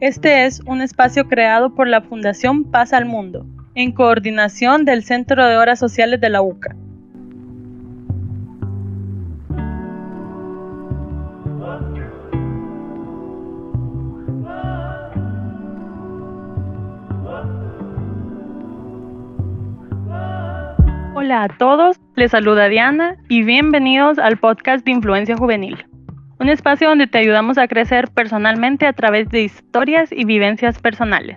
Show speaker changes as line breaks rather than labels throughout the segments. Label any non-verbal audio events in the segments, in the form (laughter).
Este es un espacio creado por la Fundación Paz al Mundo, en coordinación del Centro de Horas Sociales de la UCA. Hola a todos, les saluda Diana y bienvenidos al podcast de Influencia Juvenil, un espacio donde te ayudamos a crecer personalmente a través de historias y vivencias personales.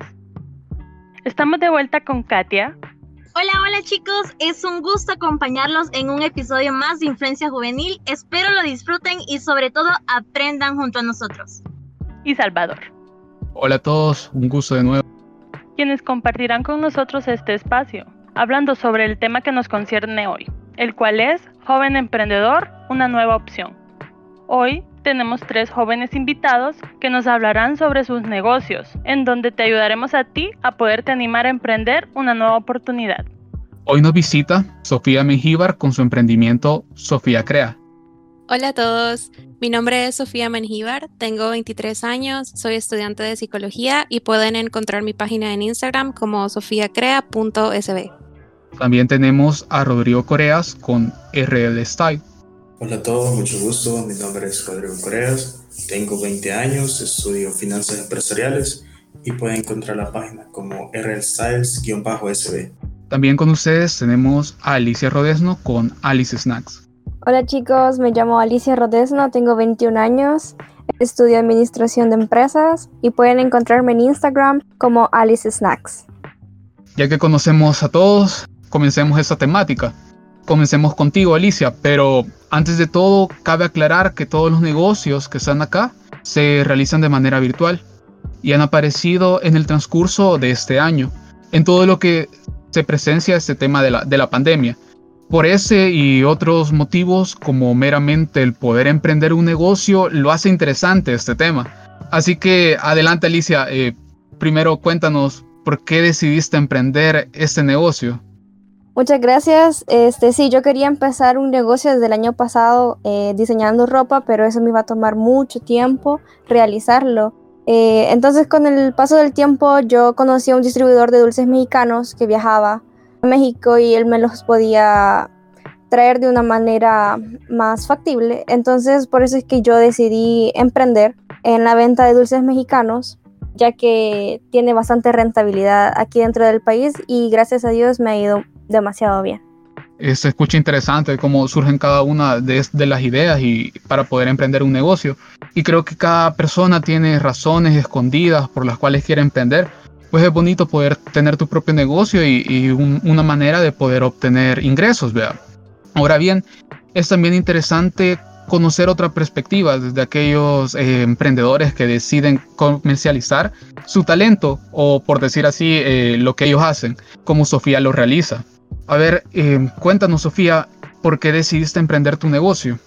Estamos de vuelta con Katia.
Hola, hola chicos, es un gusto acompañarlos en un episodio más de Influencia Juvenil. Espero lo disfruten y sobre todo aprendan junto a nosotros.
Y Salvador.
Hola a todos, un gusto de nuevo.
Quienes compartirán con nosotros este espacio hablando sobre el tema que nos concierne hoy, el cual es Joven Emprendedor, una nueva opción. Hoy tenemos tres jóvenes invitados que nos hablarán sobre sus negocios, en donde te ayudaremos a ti a poderte animar a emprender una nueva oportunidad.
Hoy nos visita Sofía Mengíbar con su emprendimiento Sofía Crea.
Hola a todos, mi nombre es Sofía Mengíbar, tengo 23 años, soy estudiante de psicología y pueden encontrar mi página en Instagram como sofiacrea.sb.
También tenemos a Rodrigo Coreas con RL Style.
Hola a todos, mucho gusto. Mi nombre es Rodrigo Coreas, tengo 20 años, estudio finanzas empresariales y pueden encontrar la página como rlstyles-sb.
También con ustedes tenemos a Alicia Rodesno con Alice Snacks.
Hola chicos, me llamo Alicia Rodesno, tengo 21 años, estudio administración de empresas y pueden encontrarme en Instagram como Alice Snacks.
Ya que conocemos a todos, comencemos esta temática. Comencemos contigo, Alicia, pero antes de todo, cabe aclarar que todos los negocios que están acá se realizan de manera virtual y han aparecido en el transcurso de este año, en todo lo que se presencia este tema de la, de la pandemia. Por ese y otros motivos, como meramente el poder emprender un negocio, lo hace interesante este tema. Así que adelante Alicia, eh, primero cuéntanos por qué decidiste emprender este negocio.
Muchas gracias. Este, sí, yo quería empezar un negocio desde el año pasado eh, diseñando ropa, pero eso me iba a tomar mucho tiempo realizarlo. Eh, entonces, con el paso del tiempo, yo conocí a un distribuidor de dulces mexicanos que viajaba a México y él me los podía traer de una manera más factible. Entonces, por eso es que yo decidí emprender en la venta de dulces mexicanos, ya que tiene bastante rentabilidad aquí dentro del país y gracias a Dios me ha ido demasiado bien.
Se escucha interesante cómo surgen cada una de, las ideas y para poder emprender un negocio. Y creo que cada persona tiene razones escondidas por las cuales quiere emprender. Pues es bonito poder tener tu propio negocio y, una manera de poder obtener ingresos, ¿vea? Ahora bien, es también interesante conocer otra perspectiva desde aquellos eh, emprendedores que deciden comercializar su talento o por decir así eh, lo que ellos hacen, como Sofía lo realiza. A ver, eh, cuéntanos, Sofía, ¿por qué decidiste emprender tu negocio?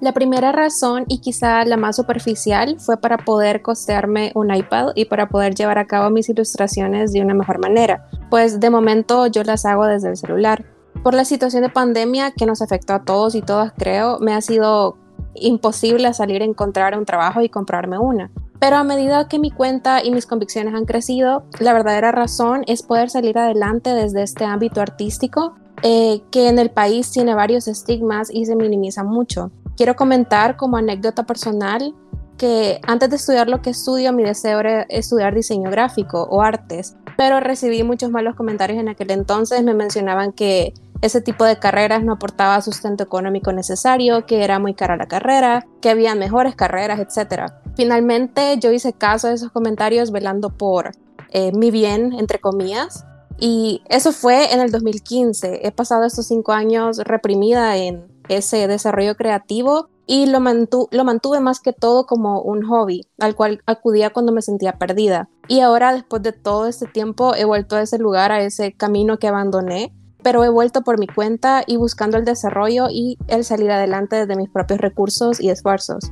La primera razón y quizá la más superficial fue para poder costearme un iPad y para poder llevar a cabo mis ilustraciones de una mejor manera, pues de momento yo las hago desde el celular. Por la situación de pandemia que nos afectó a todos y todas creo, me ha sido imposible salir a encontrar un trabajo y comprarme una. Pero a medida que mi cuenta y mis convicciones han crecido, la verdadera razón es poder salir adelante desde este ámbito artístico eh, que en el país tiene varios estigmas y se minimiza mucho. Quiero comentar como anécdota personal que antes de estudiar lo que estudio, mi deseo era estudiar diseño gráfico o artes, pero recibí muchos malos comentarios en aquel entonces. Me mencionaban que ese tipo de carreras no aportaba sustento económico necesario, que era muy cara la carrera, que había mejores carreras, etc. Finalmente yo hice caso a esos comentarios velando por eh, mi bien, entre comillas, y eso fue en el 2015. He pasado estos cinco años reprimida en ese desarrollo creativo y lo, lo mantuve más que todo como un hobby al cual acudía cuando me sentía perdida. Y ahora, después de todo este tiempo, he vuelto a ese lugar, a ese camino que abandoné pero he vuelto por mi cuenta y buscando el desarrollo y el salir adelante desde mis propios recursos y esfuerzos.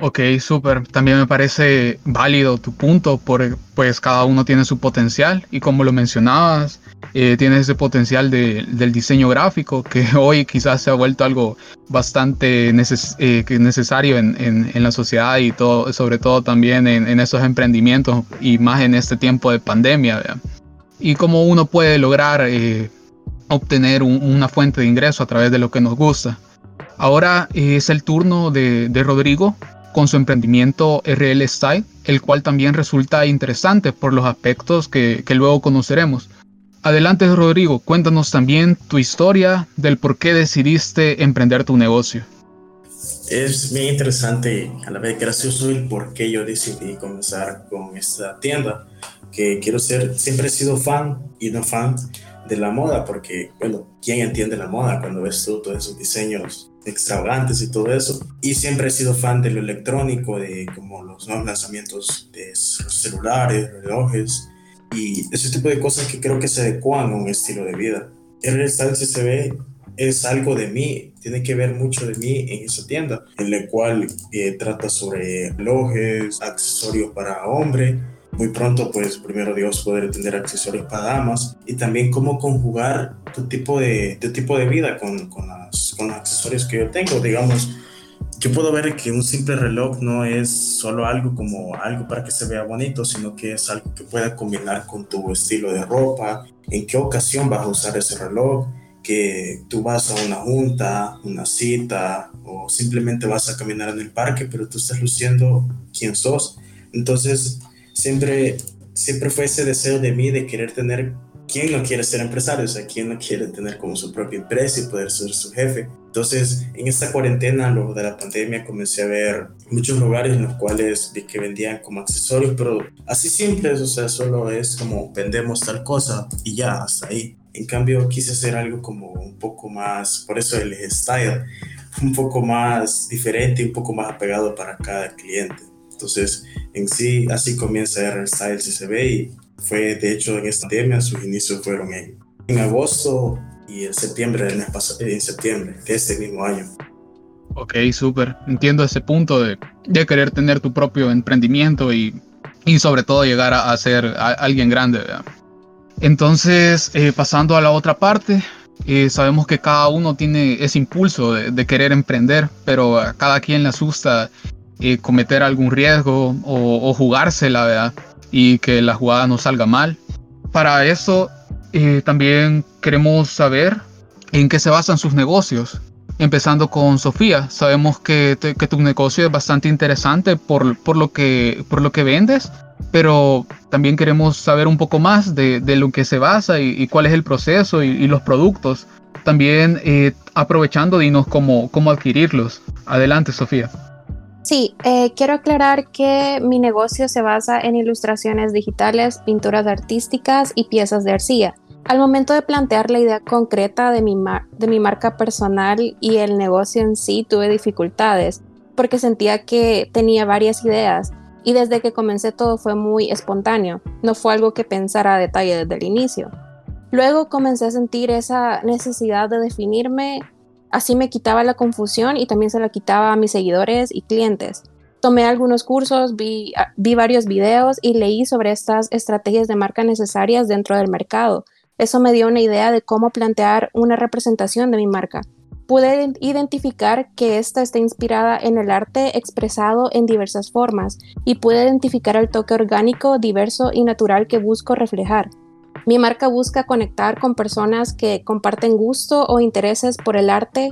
Ok, súper. También me parece válido tu punto, porque pues cada uno tiene su potencial y como lo mencionabas, eh, tiene ese potencial del diseño gráfico que (laughs) hoy quizás se ha vuelto algo bastante eh, necesario en, la sociedad y todo, sobre todo también en, esos emprendimientos y más en este tiempo de pandemia. Y cómo uno puede lograr eh, obtener una fuente de ingreso a través de lo que nos gusta. Ahora es el turno de, Rodrigo con su emprendimiento RL Style, el cual también resulta interesante por los aspectos que, luego conoceremos. Adelante Rodrigo, cuéntanos también tu historia del por qué decidiste emprender tu negocio.
Es bien interesante, a la vez gracioso el por qué yo decidí comenzar con esta tienda, que quiero ser, siempre he sido fan y no fan de la moda, porque, bueno, ¿quién entiende la moda cuando ves tú todos esos diseños extravagantes y todo eso? Y siempre he sido fan de lo electrónico, de como los nuevos lanzamientos de celulares, relojes y ese tipo de cosas que creo que se adecuan a un estilo de vida. El restaurante CCB es algo de mí, tiene que ver mucho de mí en esa tienda, en la cual eh, trata sobre relojes, accesorios para hombre, muy pronto, pues primero Dios, poder tener accesorios para damas y también cómo conjugar tu tipo de, tu tipo de vida con, con, las, con los accesorios que yo tengo. Digamos, yo puedo ver que un simple reloj no es solo algo como algo para que se vea bonito, sino que es algo que pueda combinar con tu estilo de ropa, en qué ocasión vas a usar ese reloj, que tú vas a una junta, una cita o simplemente vas a caminar en el parque, pero tú estás luciendo quién sos. Entonces, siempre, siempre fue ese deseo de mí de querer tener, ¿quién no quiere ser empresario? O sea, ¿quién no quiere tener como su propia empresa y poder ser su jefe? Entonces, en esta cuarentena, luego de la pandemia, comencé a ver muchos lugares en los cuales vi que vendían como accesorios, pero así simples, o sea, solo es como vendemos tal cosa y ya, hasta ahí. En cambio, quise hacer algo como un poco más, por eso el style, un poco más diferente, un poco más apegado para cada cliente. Entonces, en sí, así comienza R Styles SB y fue, de hecho, en esta pandemia, sus inicios fueron en, en agosto y en septiembre en septiembre de este mismo año.
Ok, súper. Entiendo ese punto de, de, querer tener tu propio emprendimiento y, y sobre todo llegar a, ser alguien grande. Entonces, eh, pasando a la otra parte, eh, sabemos que cada uno tiene ese impulso de, de, querer emprender, pero a cada quien le asusta eh, cometer algún riesgo o, jugársela, ¿verdad? Y que la jugada no salga mal. Para eso eh, también queremos saber en qué se basan sus negocios. Empezando con Sofía, sabemos que, que tu negocio es bastante interesante por, por, lo que, por lo que vendes, pero también queremos saber un poco más de, de lo que se basa y, cuál es el proceso y, los productos. También eh, aprovechando, dinos cómo, cómo adquirirlos. Adelante, Sofía.
Sí, eh, quiero aclarar que mi negocio se basa en ilustraciones digitales, pinturas artísticas y piezas de arcilla. Al momento de plantear la idea concreta de mi, de mi marca personal y el negocio en sí, tuve dificultades porque sentía que tenía varias ideas y desde que comencé todo fue muy espontáneo, no fue algo que pensara a detalle desde el inicio. Luego comencé a sentir esa necesidad de definirme Así me quitaba la confusión y también se la quitaba a mis seguidores y clientes. Tomé algunos cursos, vi, ah, vi varios videos y leí sobre estas estrategias de marca necesarias dentro del mercado. Eso me dio una idea de cómo plantear una representación de mi marca. Pude identificar que esta está inspirada en el arte expresado en diversas formas y pude identificar el toque orgánico, diverso y natural que busco reflejar. Mi marca busca conectar con personas que comparten gusto o intereses por el arte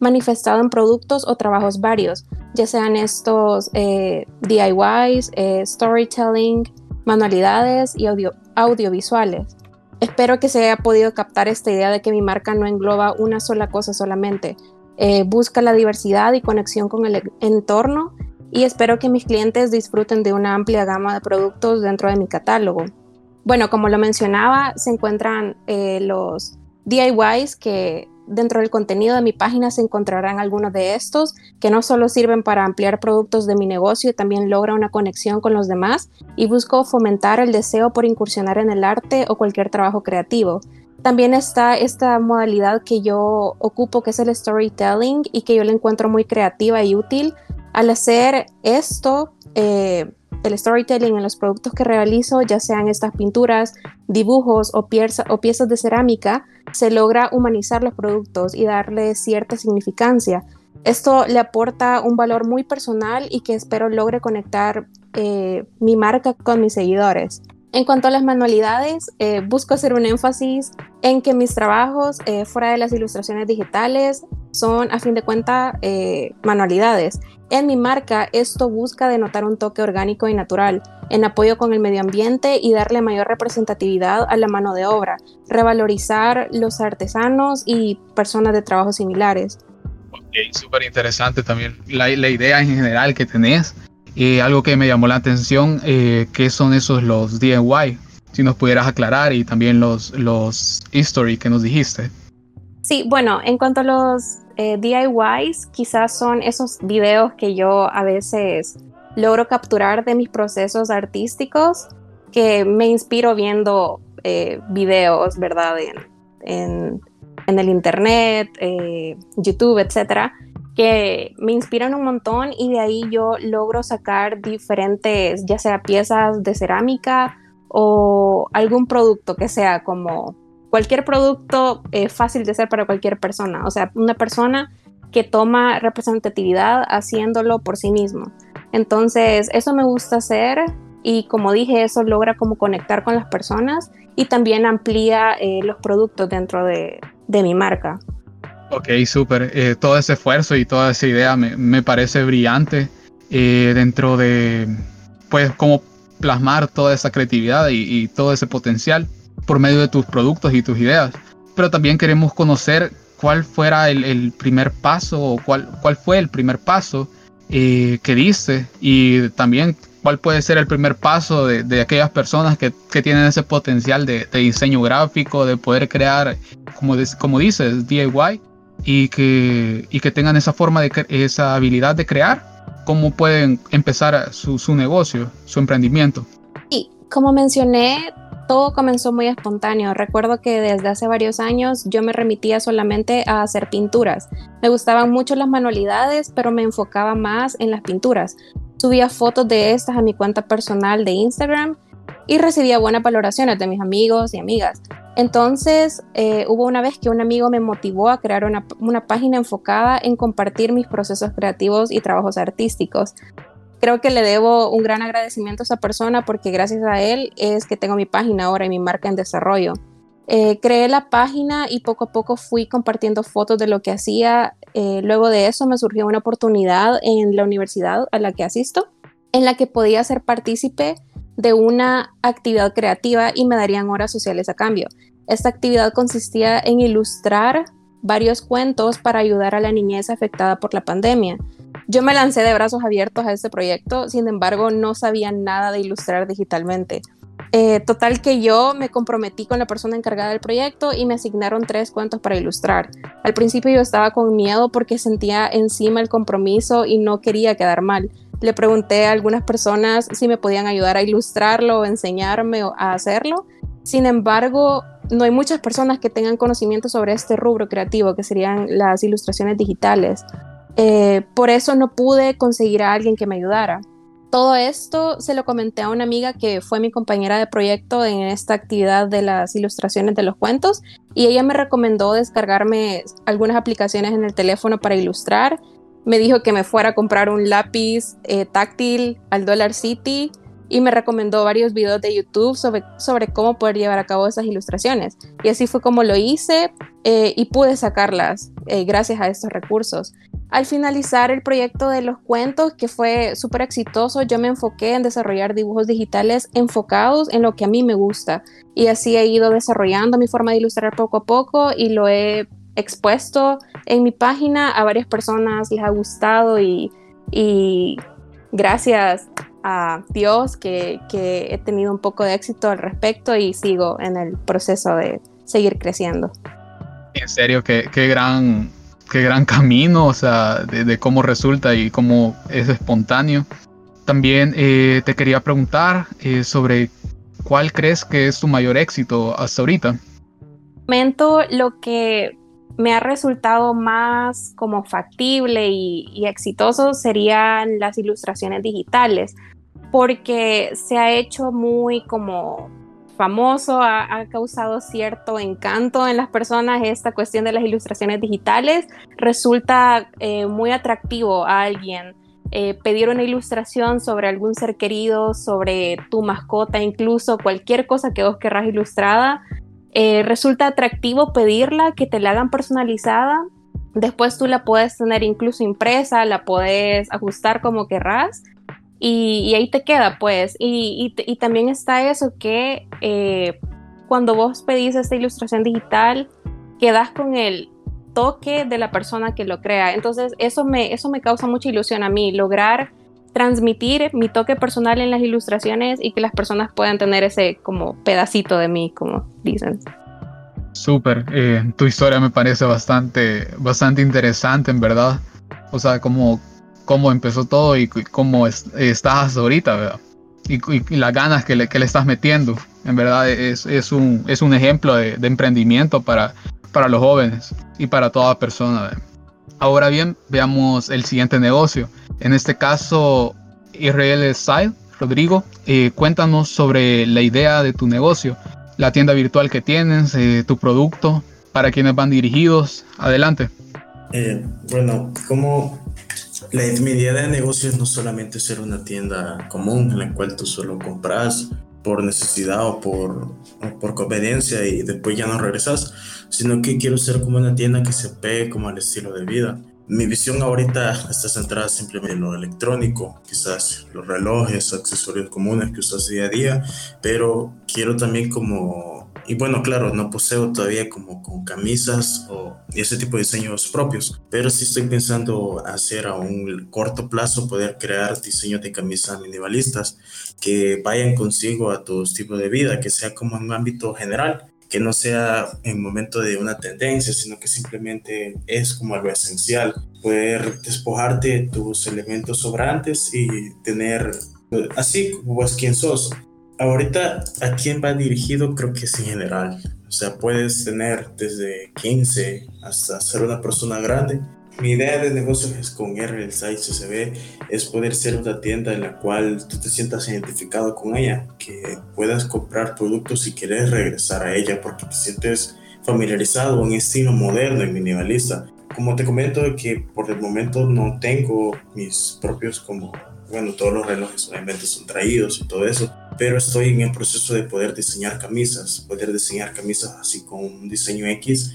manifestado en productos o trabajos varios, ya sean estos eh, DIYs, eh, storytelling, manualidades y audiovisuales. Espero que se haya podido captar esta idea de que mi marca no engloba una sola cosa solamente. Eh, busca la diversidad y conexión con el entorno y espero que mis clientes disfruten de una amplia gama de productos dentro de mi catálogo. Bueno, como lo mencionaba, se encuentran eh, los DIYs que dentro del contenido de mi página se encontrarán algunos de estos que no solo sirven para ampliar productos de mi negocio, también logra una conexión con los demás y busco fomentar el deseo por incursionar en el arte o cualquier trabajo creativo. También está esta modalidad que yo ocupo que es el storytelling y que yo la encuentro muy creativa y útil Al hacer esto, eh, el storytelling en los productos que realizo, ya sean estas pinturas, dibujos o, o piezas de cerámica, se logra humanizar los productos y darle cierta significancia. Esto le aporta un valor muy personal y que espero logre conectar eh, mi marca con mis seguidores. En cuanto a las manualidades, eh, busco hacer un énfasis en que mis trabajos eh, fuera de las ilustraciones digitales son a fin de cuentas manualidades. En mi marca esto busca denotar un toque orgánico y natural, en apoyo con el medio ambiente y darle mayor representatividad a la mano de obra, revalorizar los artesanos y personas de trabajos similares.
Ok, súper interesante también la idea en general que tenés eh, algo que me llamó la atención, eh, ¿qué son esos los DIY? Si nos pudieras aclarar y también los, los history que nos dijiste.
Sí, bueno, en cuanto a los eh, DIYs, quizás son esos videos que yo a veces logro capturar de mis procesos artísticos, que me inspiro viendo eh, videos, ¿verdad? En, en, en el internet, YouTube, etcétera que me inspiran un montón y de ahí yo logro sacar diferentes, ya sea piezas de cerámica o algún producto que sea como cualquier producto eh, fácil de hacer para cualquier persona, o sea, una persona que toma representatividad haciéndolo por sí mismo. Entonces, eso me gusta hacer y como dije, eso logra como conectar con las personas y también amplía eh, los productos dentro de, de mi marca.
Ok, súper. Eh, todo ese esfuerzo y toda esa idea me, parece brillante eh, dentro de, pues, cómo plasmar toda esa creatividad y, todo ese potencial por medio de tus productos y tus ideas. Pero también queremos conocer cuál fuera el, primer paso o cuál, cuál fue el primer paso eh, que diste y también cuál puede ser el primer paso de, aquellas personas que, tienen ese potencial de, diseño gráfico, de poder crear, como, como dices, DIY y que, y que tengan esa forma de esa habilidad de crear, cómo pueden empezar su, su negocio, su emprendimiento.
Y como mencioné, todo comenzó muy espontáneo. Recuerdo que desde hace varios años yo me remitía solamente a hacer pinturas. Me gustaban mucho las manualidades, pero me enfocaba más en las pinturas. Subía fotos de estas a mi cuenta personal de Instagram y recibía buenas valoraciones de mis amigos y amigas. Entonces, eh, hubo una vez que un amigo me motivó a crear una, página enfocada en compartir mis procesos creativos y trabajos artísticos. Creo que le debo un gran agradecimiento a esa persona porque gracias a él es que tengo mi página ahora y mi marca en desarrollo. Eh, creé la página y poco a poco fui compartiendo fotos de lo que hacía. Eh, luego de eso me surgió una oportunidad en la universidad a la que asisto, en la que podía ser partícipe de una actividad creativa y me darían horas sociales a cambio. Esta actividad consistía en ilustrar varios cuentos para ayudar a la niñez afectada por la pandemia. Yo me lancé de brazos abiertos a este proyecto, sin embargo no sabía nada de ilustrar digitalmente. Eh, total que yo me comprometí con la persona encargada del proyecto y me asignaron tres cuentos para ilustrar. Al principio yo estaba con miedo porque sentía encima el compromiso y no quería quedar mal le pregunté a algunas personas si me podían ayudar a ilustrarlo o enseñarme a hacerlo. Sin embargo, no hay muchas personas que tengan conocimiento sobre este rubro creativo, que serían las ilustraciones digitales. Eh, por eso no pude conseguir a alguien que me ayudara. Todo esto se lo comenté a una amiga que fue mi compañera de proyecto en esta actividad de las ilustraciones de los cuentos y ella me recomendó descargarme algunas aplicaciones en el teléfono para ilustrar me dijo que me fuera a comprar un lápiz eh, táctil al Dollar City y me recomendó varios videos de YouTube sobre, sobre cómo poder llevar a cabo esas ilustraciones. Y así fue como lo hice eh, y pude sacarlas eh, gracias a estos recursos. Al finalizar el proyecto de los cuentos, que fue súper exitoso, yo me enfoqué en desarrollar dibujos digitales enfocados en lo que a mí me gusta. Y así he ido desarrollando mi forma de ilustrar poco a poco y lo he expuesto en mi página, a varias personas les ha gustado y, gracias a Dios que, he tenido un poco de éxito al respecto y sigo en el proceso de seguir creciendo.
En serio, qué, qué gran, qué gran camino, o sea, de, cómo resulta y cómo es espontáneo. También eh, te quería preguntar eh, sobre cuál crees que es tu mayor éxito hasta ahorita.
Momento, lo que me ha resultado más como factible y, exitoso serían las ilustraciones digitales, porque se ha hecho muy como famoso, ha, causado cierto encanto en las personas esta cuestión de las ilustraciones digitales, resulta eh, muy atractivo a alguien. Eh, pedir una ilustración sobre algún ser querido, sobre tu mascota, incluso cualquier cosa que vos querrás ilustrada, eh, resulta atractivo pedirla, que te la hagan personalizada. Después tú la puedes tener incluso impresa, la puedes ajustar como querrás y, ahí te queda pues. Y, también está eso que eh, cuando vos pedís esta ilustración digital, quedas con el toque de la persona que lo crea. Entonces eso me, eso me causa mucha ilusión a mí, lograr transmitir mi toque personal en las ilustraciones y que las personas puedan tener ese como pedacito de mí, como dicen.
Súper, eh, tu historia me parece bastante, bastante interesante en verdad. O sea, cómo, cómo empezó todo y cómo estás ahorita, ¿verdad? Y, las ganas que le, que le, estás metiendo. En verdad es, es, un, es un ejemplo de, emprendimiento para, para los jóvenes y para toda persona. Ahora bien, veamos el siguiente negocio. En este caso, Israel Side, Rodrigo, eh, cuéntanos sobre la idea de tu negocio, la tienda virtual que tienes, eh, tu producto, para quienes van dirigidos. Adelante.
Eh, bueno, como la, mi idea de negocio es no solamente ser una tienda común en la cual tú solo compras por necesidad o por, por conveniencia y después ya no regresas, sino que quiero ser como una tienda que se pegue como al estilo de vida. Mi visión ahorita está centrada simplemente en lo electrónico, quizás los relojes, accesorios comunes que usas día a día, pero quiero también como, y bueno, claro, no poseo todavía como con camisas o ese tipo de diseños propios, pero sí estoy pensando hacer a un corto plazo poder crear diseños de camisas minimalistas que vayan consigo a tu estilo de vida, que sea como en un ámbito general que no sea en momento de una tendencia, sino que simplemente es como algo esencial, poder despojarte de tus elementos sobrantes y tener así como vos quien sos. Ahorita a quién va dirigido creo que es en general, o sea, puedes tener desde 15 hasta ser una persona grande. Mi idea de negocio es con R, el site CCB, es poder ser una tienda en la cual tú te sientas identificado con ella, que puedas comprar productos y quieres regresar a ella porque te sientes familiarizado un estilo moderno y minimalista. Como te comento que por el momento no tengo mis propios como, bueno, todos los relojes obviamente son traídos y todo eso, pero estoy en el proceso de poder diseñar camisas, poder diseñar camisas así con un diseño X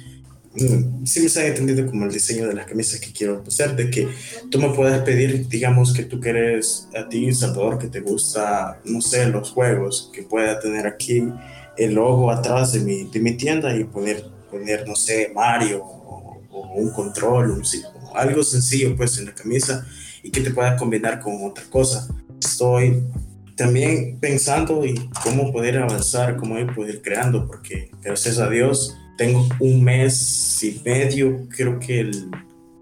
Mm, sí me han entendido como el diseño de las camisas que quiero hacer, de que tú me puedas pedir, digamos que tú quieres a ti, Salvador, que te gusta, no sé, los juegos, que pueda tener aquí el logo atrás de mi, de mi tienda y poder poner, no sé, Mario o, un control, un, algo sencillo pues en la camisa y que te pueda combinar con otra cosa. Estoy también pensando y cómo poder avanzar, cómo poder creando, porque gracias a Dios tengo un mes y medio, creo que el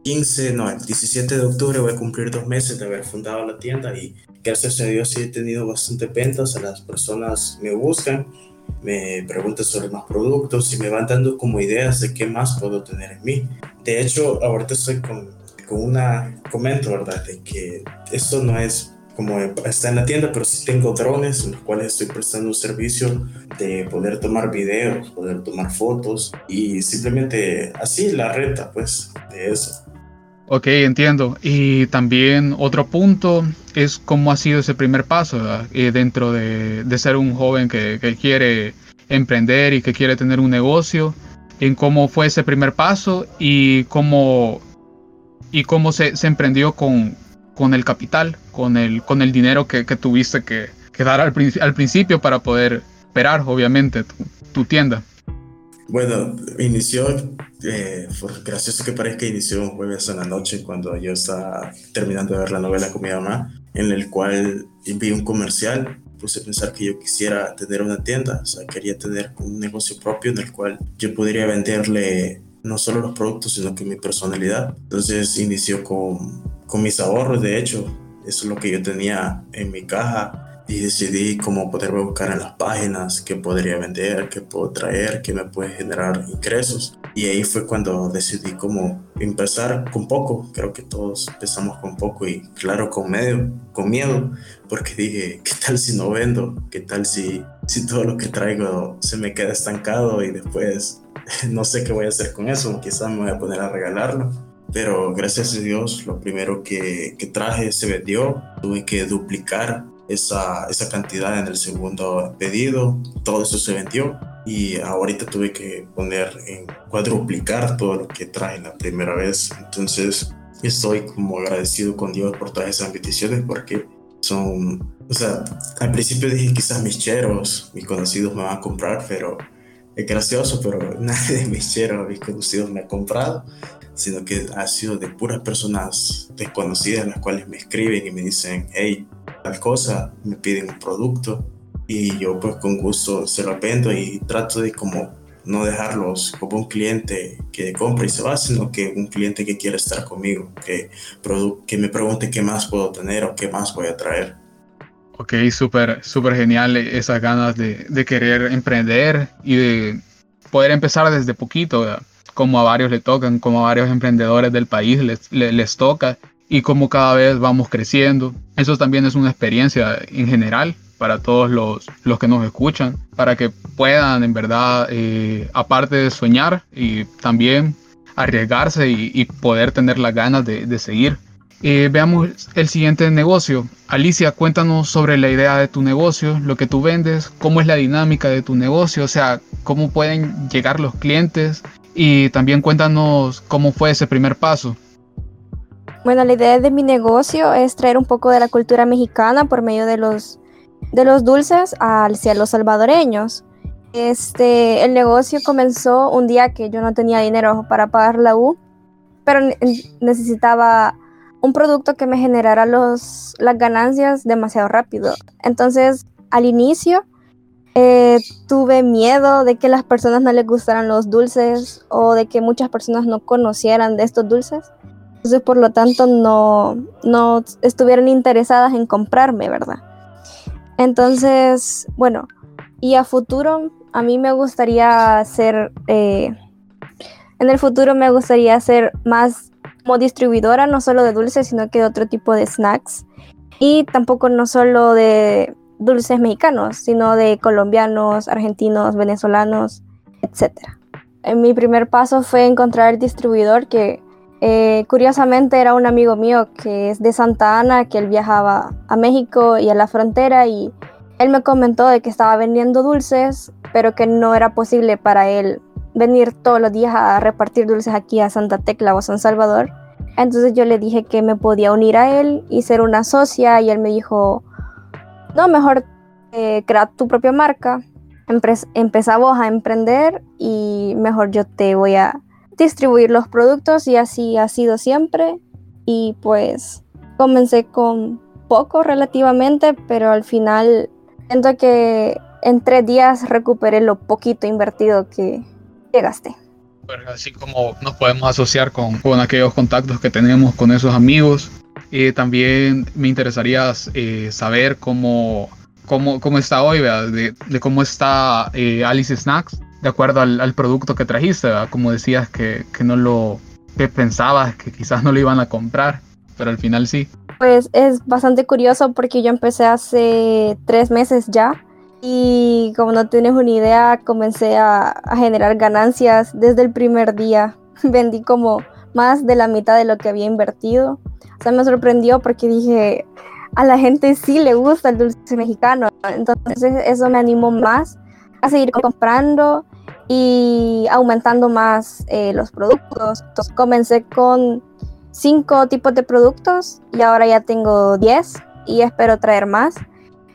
15, no, el 17 de octubre voy a cumplir dos meses de haber fundado la tienda y gracias a Dios sí he tenido bastante ventas, las personas me buscan, me preguntan sobre más productos y me van dando como ideas de qué más puedo tener en mí. De hecho, ahorita estoy con, con una, comento, ¿verdad? De que esto no es como está en la tienda, pero sí tengo drones en los cuales estoy prestando un servicio de poder tomar videos, poder tomar fotos y simplemente así la renta, pues, de eso.
Ok, entiendo. Y también otro punto es cómo ha sido ese primer paso eh, dentro de, de, ser un joven que, quiere emprender y que quiere tener un negocio, en cómo fue ese primer paso y cómo, y cómo se emprendió con, con el capital, con el, con el dinero que, tuviste que, dar al, al, principio para poder operar, obviamente, tu, tienda.
Bueno, inició, eh, gracioso que parezca, inició un jueves en la noche cuando yo estaba terminando de ver la novela con mi mamá, en el cual vi un comercial, puse a pensar que yo quisiera tener una tienda, o sea, quería tener un negocio propio en el cual yo podría venderle no solo los productos, sino que mi personalidad. Entonces inició con con mis ahorros, de hecho, eso es lo que yo tenía en mi caja y decidí cómo poderme buscar en las páginas, qué podría vender, qué puedo traer, qué me puede generar ingresos. Y ahí fue cuando decidí como empezar con poco. Creo que todos empezamos con poco y claro, con, medio, con miedo, porque dije, ¿qué tal si no vendo? ¿Qué tal si, si todo lo que traigo se me queda estancado y después (laughs) no sé qué voy a hacer con eso? Quizás me voy a poner a regalarlo. Pero gracias a Dios, lo primero que, que traje se vendió. Tuve que duplicar esa, esa cantidad en el segundo pedido. Todo eso se vendió y ahorita tuve que poner en cuadruplicar todo lo que traje la primera vez. Entonces estoy como agradecido con Dios por todas esas bendiciones porque son, o sea, al principio dije quizás mis cheros, mis conocidos me van a comprar, pero es gracioso, pero (laughs) nadie de mis cheros, mis conocidos me ha comprado, sino que ha sido de puras personas desconocidas las cuales me escriben y me dicen, hey, tal cosa, me piden un producto y yo pues con gusto se lo vendo y trato de como no dejarlos como un cliente que compra y se va, sino que un cliente que quiere estar conmigo, que, que me pregunte qué más puedo tener o qué más voy a traer.
Ok, súper, súper genial esas ganas de, de, querer emprender y de poder empezar desde poquito, como a varios le tocan, como a varios emprendedores del país les, les, les toca y como cada vez vamos creciendo. Eso también es una experiencia en general para todos los, los que nos escuchan, para que puedan en verdad, eh, aparte de soñar y también arriesgarse y, poder tener las ganas de, de seguir. Eh, veamos el siguiente negocio. Alicia, cuéntanos sobre la idea de tu negocio, lo que tú vendes, cómo es la dinámica de tu negocio, o sea, cómo pueden llegar los clientes y también cuéntanos cómo fue ese primer paso.
Bueno, la idea de mi negocio es traer un poco de la cultura mexicana por medio de los de los dulces hacia los salvadoreños. Este, el negocio comenzó un día que yo no tenía dinero para pagar la U, pero necesitaba un producto que me generara los, las ganancias demasiado rápido. Entonces, al inicio, eh, tuve miedo de que las personas no les gustaran los dulces o de que muchas personas no conocieran de estos dulces. Entonces, por lo tanto, no, no estuvieran interesadas en comprarme, ¿verdad? Entonces, bueno, y a futuro, a mí me gustaría ser, eh, en el futuro me gustaría ser más como distribuidora, no solo de dulces, sino que de otro tipo de snacks. Y tampoco no solo de dulces mexicanos, sino de colombianos, argentinos, venezolanos, etc. Mi primer paso fue encontrar el distribuidor que eh, curiosamente era un amigo mío que es de Santa Ana, que él viajaba a México y a la frontera y él me comentó de que estaba vendiendo dulces, pero que no era posible para él venir todos los días a repartir dulces aquí a Santa Tecla o San Salvador. Entonces yo le dije que me podía unir a él y ser una socia y él me dijo, no, mejor eh, crea tu propia marca, empezamos a emprender y mejor yo te voy a distribuir los productos y así ha sido siempre. Y pues comencé con poco relativamente, pero al final siento que en tres días recuperé lo poquito invertido que, gasté.
así como nos podemos asociar con, con, aquellos contactos que tenemos con esos amigos. Y también me interesaría eh, saber cómo, cómo, cómo, está hoy, de, cómo está eh, Alice Snacks de acuerdo al, producto que trajiste, como decías que, no lo que pensabas que quizás no lo iban a comprar, pero al final sí.
Pues es bastante curioso porque yo empecé hace tres meses ya y como no tienes una idea, comencé a generar ganancias desde el primer día. (laughs) Vendí como más de la mitad de lo que había invertido. O sea, me sorprendió porque dije, a la gente sí le gusta el dulce mexicano. Entonces eso me animó más a seguir comprando y aumentando más eh, los productos. Entonces comencé con cinco tipos de productos y ahora ya tengo 10 y espero traer más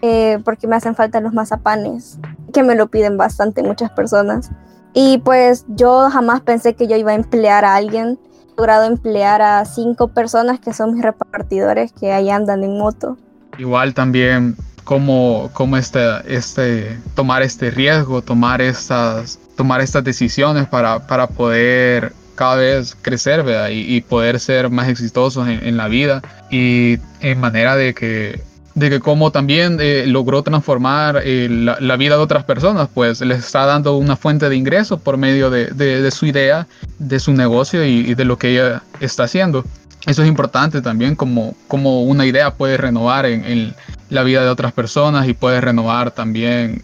eh, porque me hacen falta los mazapanes, que me lo piden bastante muchas personas. Y pues yo jamás pensé que yo iba a emplear a alguien. Logrado emplear a cinco personas que son mis repartidores que ahí andan en moto.
Igual también cómo, cómo este, este, tomar este riesgo, tomar estas, tomar estas decisiones para, para poder cada vez crecer y, poder ser más exitosos en, la vida y en manera de que de que cómo también eh, logró transformar eh, la, vida de otras personas, pues les está dando una fuente de ingresos por medio de, su idea, de su negocio y, de lo que ella está haciendo. Eso es importante también, como, como una idea puede renovar en, la vida de otras personas y puede renovar también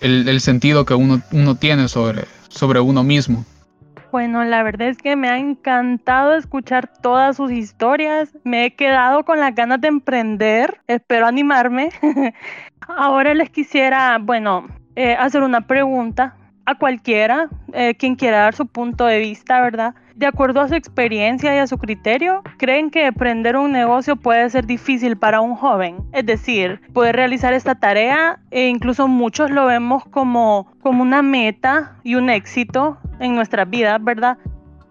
el, sentido que uno, uno tiene sobre, sobre uno mismo.
Bueno, la verdad es que me ha encantado escuchar todas sus historias. Me he quedado con las ganas de emprender. Espero animarme. (laughs) Ahora les quisiera, bueno, eh, hacer una pregunta a cualquiera, eh, quien quiera dar su punto de vista, ¿verdad? De acuerdo a su experiencia y a su criterio, ¿creen que emprender un negocio puede ser difícil para un joven? Es decir, poder realizar esta tarea e incluso muchos lo vemos como, como una meta y un éxito en nuestras vidas, ¿verdad?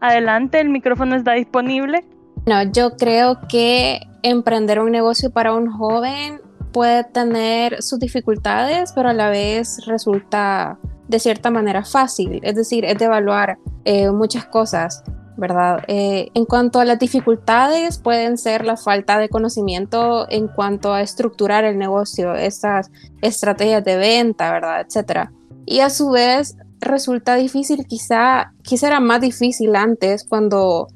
Adelante, el micrófono está disponible.
No, yo creo que emprender un negocio para un joven puede tener sus dificultades, pero a la vez resulta de cierta manera fácil, es decir, es de evaluar eh, muchas cosas, ¿verdad? Eh, en cuanto a las dificultades, pueden ser la falta de conocimiento en cuanto a estructurar el negocio, estas estrategias de venta, ¿verdad? Etcétera. Y a su vez, resulta difícil, quizá, quizá era más difícil antes cuando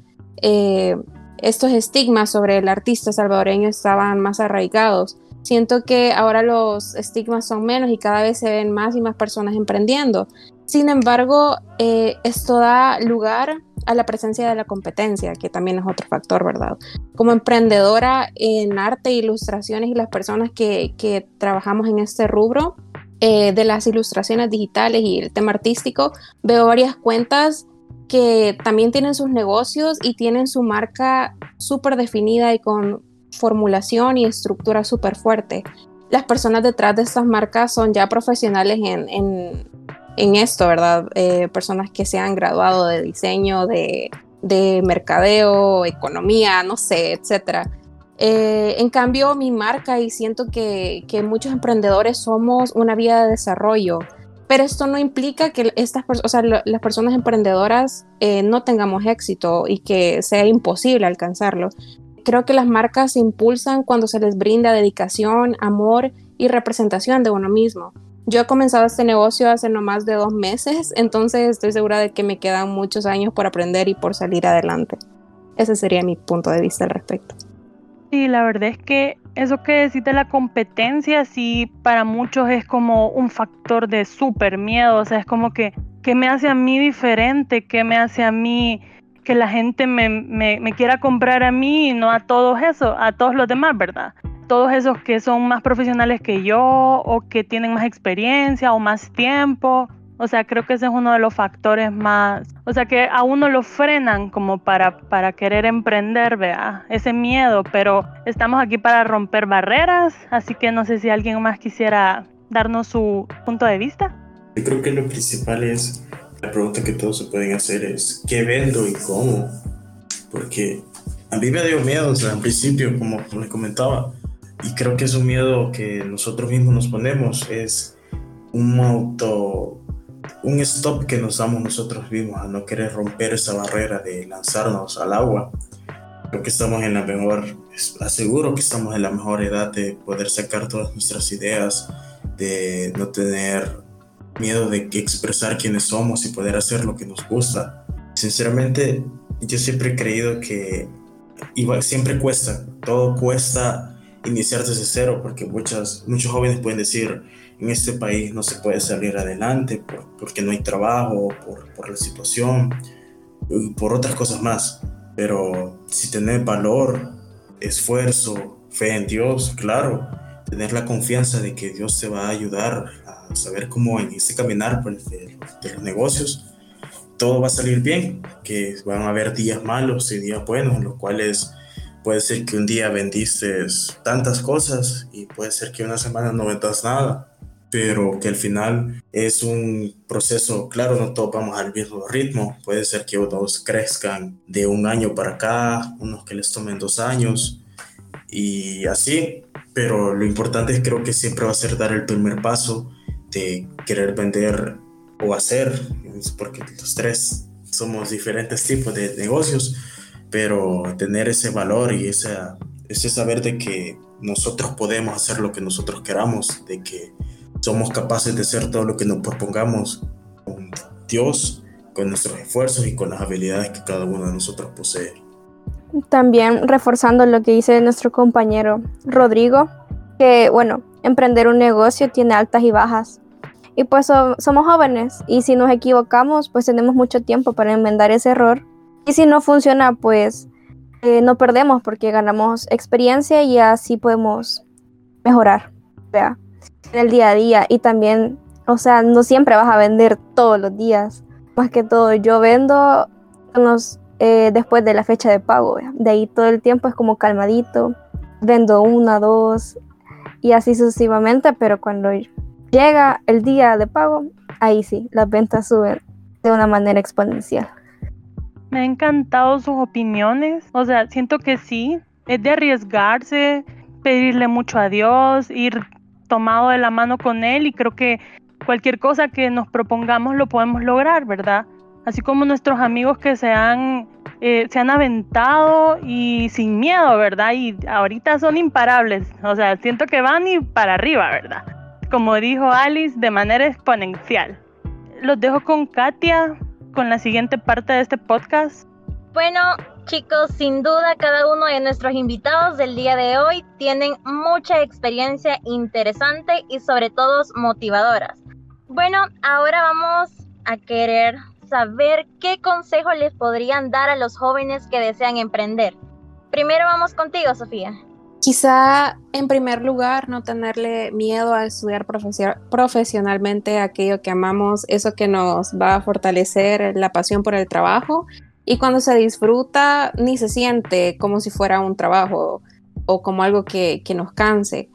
eh, estos estigmas sobre el artista salvadoreño estaban más arraigados. Siento que ahora los estigmas son menos y cada vez se ven más y más personas emprendiendo. Sin embargo, eh, esto da lugar a la presencia de la competencia, que también es otro factor, ¿verdad? Como emprendedora en arte, ilustraciones y las personas que, que trabajamos en este rubro, eh, de las ilustraciones digitales y el tema artístico, veo varias cuentas que también tienen sus negocios y tienen su marca súper definida y con formulación y estructura súper fuerte. Las personas detrás de estas marcas son ya profesionales en, en, esto, ¿verdad? Eh, personas que se han graduado de diseño, de, de mercadeo, economía, no sé, etcétera. Eh, en cambio, mi marca, y siento que, muchos emprendedores somos una vía de desarrollo, pero esto no implica que estas o sea, las personas emprendedoras eh, no tengamos éxito y que sea imposible alcanzarlo. Creo que las marcas se impulsan cuando se les brinda dedicación, amor y representación de uno mismo. Yo he comenzado este negocio hace no más de dos meses, (laughs) entonces estoy segura de que me quedan muchos años por aprender y por salir adelante. Ese sería mi punto de vista al respecto.
Sí, la verdad es que eso que decís de la competencia, sí, para muchos es como un factor de súper miedo, o sea, es como que, ¿qué me hace a mí diferente? ¿Qué me hace a mí que la gente me, me, quiera comprar a mí y no a todos esos, a todos los demás, ¿verdad? Todos esos que son más profesionales que yo o que tienen más experiencia o más tiempo o sea, creo que ese es uno de los factores más, o sea, que a uno lo frenan como para, para querer emprender, vea, ese miedo, pero estamos aquí para romper barreras, así que no sé si alguien más quisiera darnos su punto de vista.
Yo creo que lo principal es, la pregunta que todos se pueden hacer es, ¿qué vendo y cómo? Porque a mí me dio miedo, o sea, al principio, como les comentaba, y creo que es un miedo que nosotros mismos nos ponemos, es un auto un stop que nos damos nosotros mismos a no querer romper esa barrera de lanzarnos al agua. Creo que estamos en la mejor, aseguro que estamos en la mejor edad de poder sacar todas nuestras ideas, de no tener miedo de expresar quiénes somos y poder hacer lo que nos gusta. Sinceramente, yo siempre he creído que siempre cuesta, todo cuesta iniciar desde cero, porque muchas, muchos jóvenes pueden decir, en este país no se puede salir adelante porque no hay trabajo, por, por la situación por otras cosas más. Pero si tener valor, esfuerzo, fe en Dios, claro, tener la confianza de que Dios te va a ayudar a saber cómo en ese caminar pues, de, de los negocios, todo va a salir bien, que van a haber días malos y días buenos en los cuales puede ser que un día vendiste tantas cosas y puede ser que una semana no vendas nada pero que al final es un proceso, claro, no todos vamos al mismo ritmo, puede ser que unos crezcan de un año para acá, unos que les tomen dos años y así, pero lo importante es creo que siempre va a ser dar el primer paso de querer vender o hacer, porque los tres somos diferentes tipos de negocios, pero tener ese valor y ese, ese saber de que nosotros podemos hacer lo que nosotros queramos, de que somos capaces de hacer todo lo que nos propongamos con Dios, con nuestros esfuerzos y con las habilidades que cada uno de nosotros posee.
También reforzando lo que dice nuestro compañero Rodrigo, que bueno, emprender un negocio tiene altas y bajas. Y pues somos jóvenes y si nos equivocamos, pues tenemos mucho tiempo para enmendar ese error. Y si no funciona, pues eh, no perdemos porque ganamos experiencia y así podemos mejorar en el día a día. Y también, o sea, no siempre vas a vender todos los días. Más que todo, yo vendo eh, después de la fecha de pago. De ahí todo el tiempo es como calmadito. Vendo una, dos y así sucesivamente, pero cuando llega el día de pago, ahí sí, las ventas suben de una manera exponencial.
Me han encantado sus opiniones, o sea, siento que sí, es de arriesgarse, pedirle mucho a Dios, ir tomado de la mano con Él y creo que cualquier cosa que nos propongamos lo podemos lograr, ¿verdad? Así como nuestros amigos que se han, eh, se han aventado y sin miedo, ¿verdad? Y ahorita son imparables, o sea, siento que van y para arriba, ¿verdad? Como dijo Alice, de manera exponencial. Los dejo con Katia con la siguiente parte de este podcast?
Bueno, chicos, sin duda cada uno de nuestros invitados del día de hoy tienen mucha experiencia interesante y sobre todo motivadoras. Bueno, ahora vamos a querer saber qué consejo les podrían dar a los jóvenes que desean emprender. Primero vamos contigo, Sofía.
Quizá en primer lugar no tenerle miedo a estudiar profesionalmente aquello que amamos, eso que nos va a fortalecer la pasión por el trabajo y cuando se disfruta ni se siente como si fuera un trabajo o como algo que, que nos canse.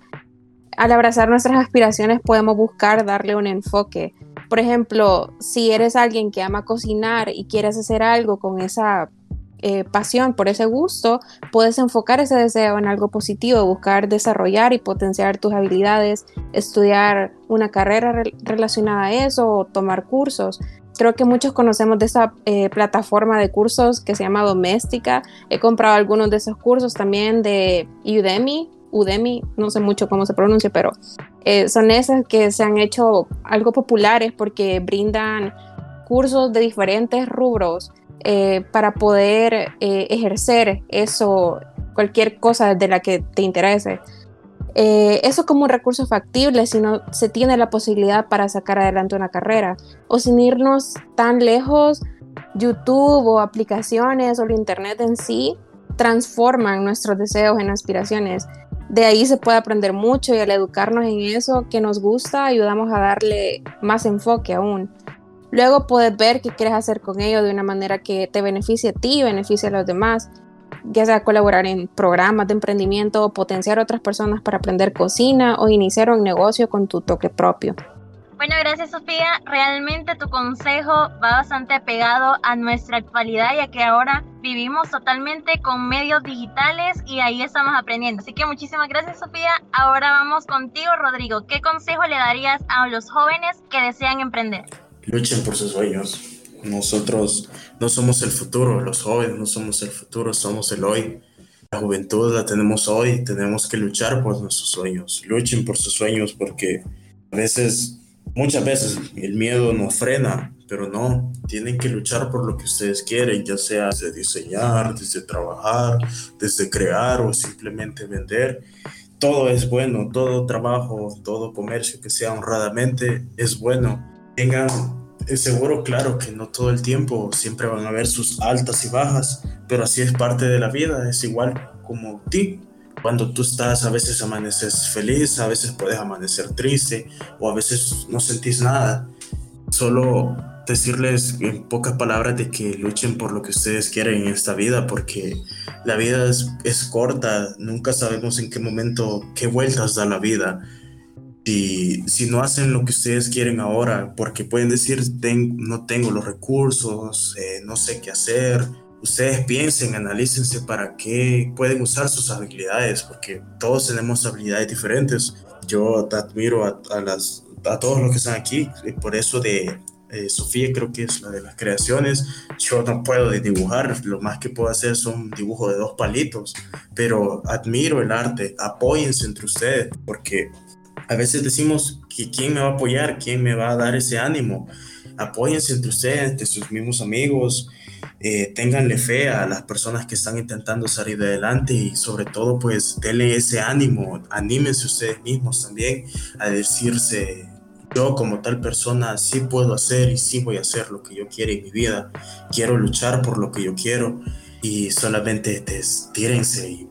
Al abrazar nuestras aspiraciones podemos buscar darle un enfoque. Por ejemplo, si eres alguien que ama cocinar y quieres hacer algo con esa eh, pasión, por ese gusto, puedes enfocar ese deseo en algo positivo, buscar desarrollar y potenciar tus habilidades, estudiar una carrera relacionada a eso o tomar cursos. Creo que muchos conocemos de esa eh, plataforma de cursos que se llama Doméstica. He comprado algunos de esos cursos también de Udemy. Udemy, no sé mucho cómo se pronuncia, pero eh, son esas que se han hecho algo populares porque brindan cursos de diferentes rubros eh, para poder eh, ejercer eso, cualquier cosa de la que te interese. Eh, eso como un recurso factible si no se tiene la posibilidad para sacar adelante una carrera. O sin irnos tan lejos, YouTube o aplicaciones o el Internet en sí transforman nuestros deseos en aspiraciones. De ahí se puede aprender mucho y al educarnos en eso que nos gusta ayudamos a darle más enfoque aún. Luego puedes ver qué quieres hacer con ello de una manera que te beneficie a ti y beneficie a los demás, ya sea colaborar en programas de emprendimiento o potenciar a otras personas para aprender cocina o iniciar un negocio con tu toque propio.
Bueno, gracias Sofía. Realmente tu consejo va bastante apegado a nuestra actualidad, ya que ahora vivimos totalmente con medios digitales y ahí estamos aprendiendo. Así que muchísimas gracias Sofía. Ahora vamos contigo, Rodrigo. ¿Qué consejo le darías a los jóvenes que desean emprender?
luchen por sus sueños. Nosotros no somos el futuro, los jóvenes no somos el futuro, somos el hoy. La juventud la tenemos hoy, tenemos que luchar por nuestros sueños. Luchen por sus sueños porque a veces, muchas veces, el miedo nos frena, pero no, tienen que luchar por lo que ustedes quieren, ya sea desde diseñar, desde trabajar, desde crear o simplemente vender. Todo es bueno, todo trabajo, todo comercio que sea honradamente es bueno tengan seguro, claro, que no todo el tiempo siempre van a haber sus altas y bajas, pero así es parte de la vida, es igual como ti. Cuando tú estás, a veces amaneces feliz, a veces puedes amanecer triste o a veces no sentís nada. Solo decirles en pocas palabras de que luchen por lo que ustedes quieren en esta vida, porque la vida es, corta, nunca sabemos en qué momento, qué vueltas da la vida si, si no hacen lo que ustedes quieren ahora, porque pueden decir, no tengo los recursos, eh, no sé qué hacer, ustedes piensen, analícense para qué pueden usar sus habilidades, porque todos tenemos habilidades diferentes. Yo te admiro a, las, a todos los que están aquí, por eso de eh, Sofía creo que es la de las creaciones. Yo no puedo dibujar, lo más que puedo hacer son un dibujo de dos palitos, pero admiro el arte, apóyense entre ustedes, porque a veces decimos que quién me va a apoyar, quién me va a dar ese ánimo. Apóyense entre ustedes, entre sus mismos amigos, eh, ténganle fe a las personas que están intentando salir adelante y sobre todo pues denle ese ánimo, anímense ustedes mismos también a decirse yo como tal persona sí puedo hacer y sí voy a hacer lo que yo quiero en mi vida, quiero luchar por lo que yo quiero y solamente tírense y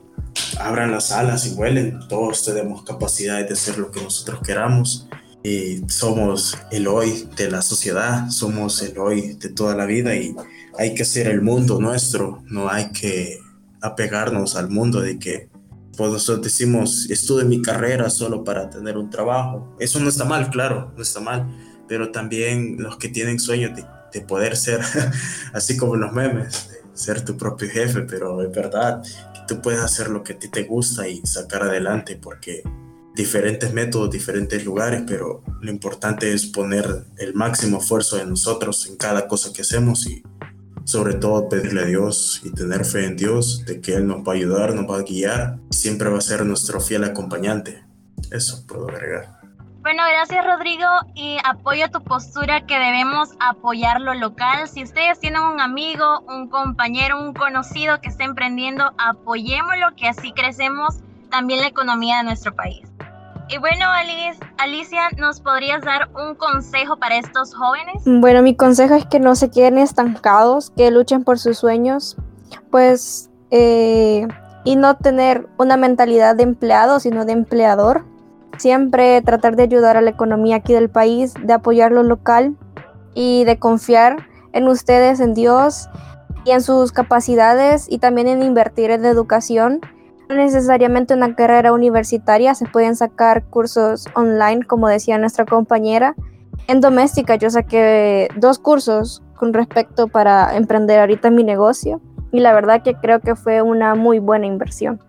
abran las alas y vuelen, todos tenemos capacidades de hacer lo que nosotros queramos. Y somos el hoy de la sociedad, somos el hoy de toda la vida y hay que hacer el mundo nuestro, no hay que apegarnos al mundo de que pues nosotros decimos, estuve mi carrera solo para tener un trabajo. Eso no está mal, claro, no está mal, pero también los que tienen sueños de, de poder ser, (laughs) así como los memes, ser tu propio jefe, pero es verdad que tú puedes hacer lo que a ti te gusta y sacar adelante porque diferentes métodos, diferentes lugares, pero lo importante es poner el máximo esfuerzo de nosotros en cada cosa que hacemos y sobre todo pedirle a Dios y tener fe en Dios de que Él nos va a ayudar, nos va a guiar y siempre va a ser nuestro fiel acompañante. Eso puedo agregar.
Bueno, gracias Rodrigo y apoyo tu postura que debemos apoyar lo local. Si ustedes tienen un amigo, un compañero, un conocido que esté emprendiendo, apoyémoslo que así crecemos también la economía de nuestro país. Y bueno, Alicia, ¿nos podrías dar un consejo para estos jóvenes?
Bueno, mi consejo es que no se queden estancados, que luchen por sus sueños, pues, eh, y no tener una mentalidad de empleado, sino de empleador. Siempre tratar de ayudar a la economía aquí del país, de apoyar lo local y de confiar en ustedes, en Dios y en sus capacidades y también en invertir en educación necesariamente una carrera universitaria, se pueden sacar cursos online, como decía nuestra compañera. En doméstica yo saqué dos cursos con respecto para emprender ahorita mi negocio y la verdad que creo que fue una muy buena inversión.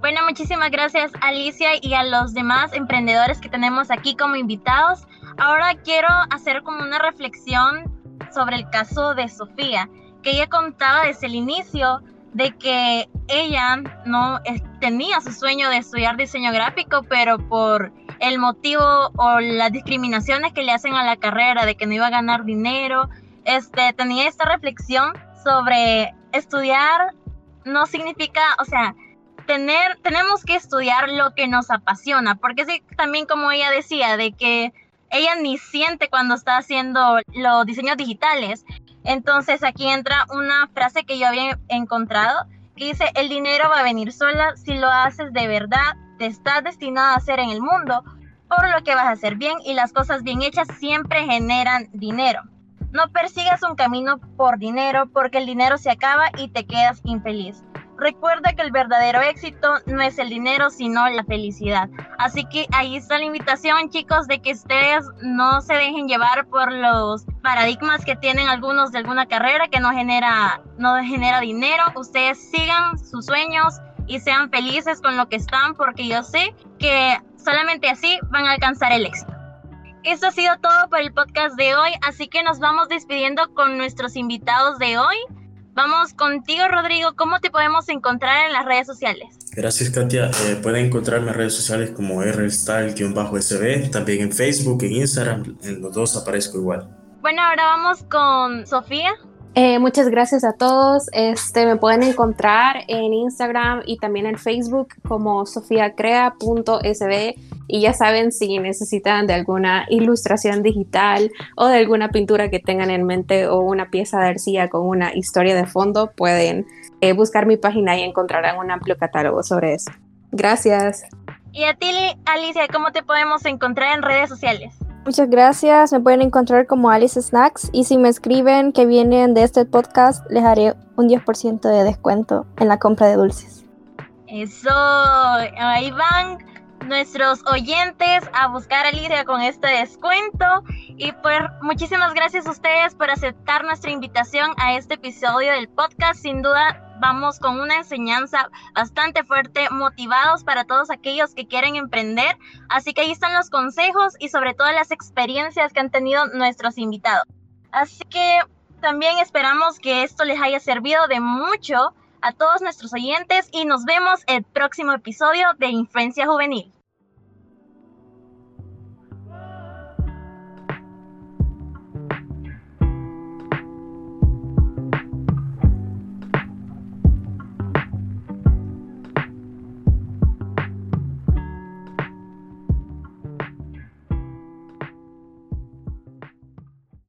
Bueno, muchísimas gracias Alicia y a los demás emprendedores que tenemos aquí como invitados. Ahora quiero hacer como una reflexión sobre el caso de Sofía, que ella contaba desde el inicio de que ella no tenía su sueño de estudiar diseño gráfico, pero por el motivo o las discriminaciones que le hacen a la carrera de que no iba a ganar dinero, este, tenía esta reflexión sobre estudiar no significa, o sea, tener, tenemos que estudiar lo que nos apasiona, porque sí, también como ella decía, de que ella ni siente cuando está haciendo los diseños digitales, entonces aquí entra una frase que yo había encontrado que dice, el dinero va a venir sola si lo haces de verdad, te estás destinado a hacer en el mundo, por lo que vas a hacer bien y las cosas bien hechas siempre generan dinero. No persigas un camino por dinero porque el dinero se acaba y te quedas infeliz. Recuerda que el verdadero éxito no es el dinero, sino la felicidad. Así que ahí está la invitación, chicos, de que ustedes no se dejen llevar por los paradigmas que tienen algunos de alguna carrera que no genera, no genera dinero. Ustedes sigan sus sueños y sean felices con lo que están, porque yo sé que solamente así van a alcanzar el éxito. Esto ha sido todo por el podcast de hoy, así que nos vamos despidiendo con nuestros invitados de hoy. Vamos contigo, Rodrigo. ¿Cómo te podemos encontrar en las redes sociales?
Gracias, Katia. Eh, pueden encontrarme en redes sociales como rstyle-sb, también en Facebook, en Instagram. En los dos aparezco igual.
Bueno, ahora vamos con Sofía.
Eh, muchas gracias a todos. Este, me pueden encontrar en Instagram y también en Facebook como sofiacrea.sb. Y ya saben, si necesitan de alguna ilustración digital o de alguna pintura que tengan en mente o una pieza de arcilla con una historia de fondo, pueden eh, buscar mi página y encontrarán un amplio catálogo sobre eso. Gracias.
Y a ti, Alicia, ¿cómo te podemos encontrar en redes sociales?
Muchas gracias. Me pueden encontrar como Alice Snacks y si me escriben que vienen de este podcast, les haré un 10% de descuento en la compra de dulces.
Eso, ahí van nuestros oyentes a buscar a Alicia con este descuento. Y pues muchísimas gracias a ustedes por aceptar nuestra invitación a este episodio del podcast. Sin duda vamos con una enseñanza bastante fuerte, motivados para todos aquellos que quieren emprender. Así que ahí están los consejos y sobre todo las experiencias que han tenido nuestros invitados. Así que también esperamos que esto les haya servido de mucho a todos nuestros oyentes y nos vemos el próximo episodio de Influencia Juvenil.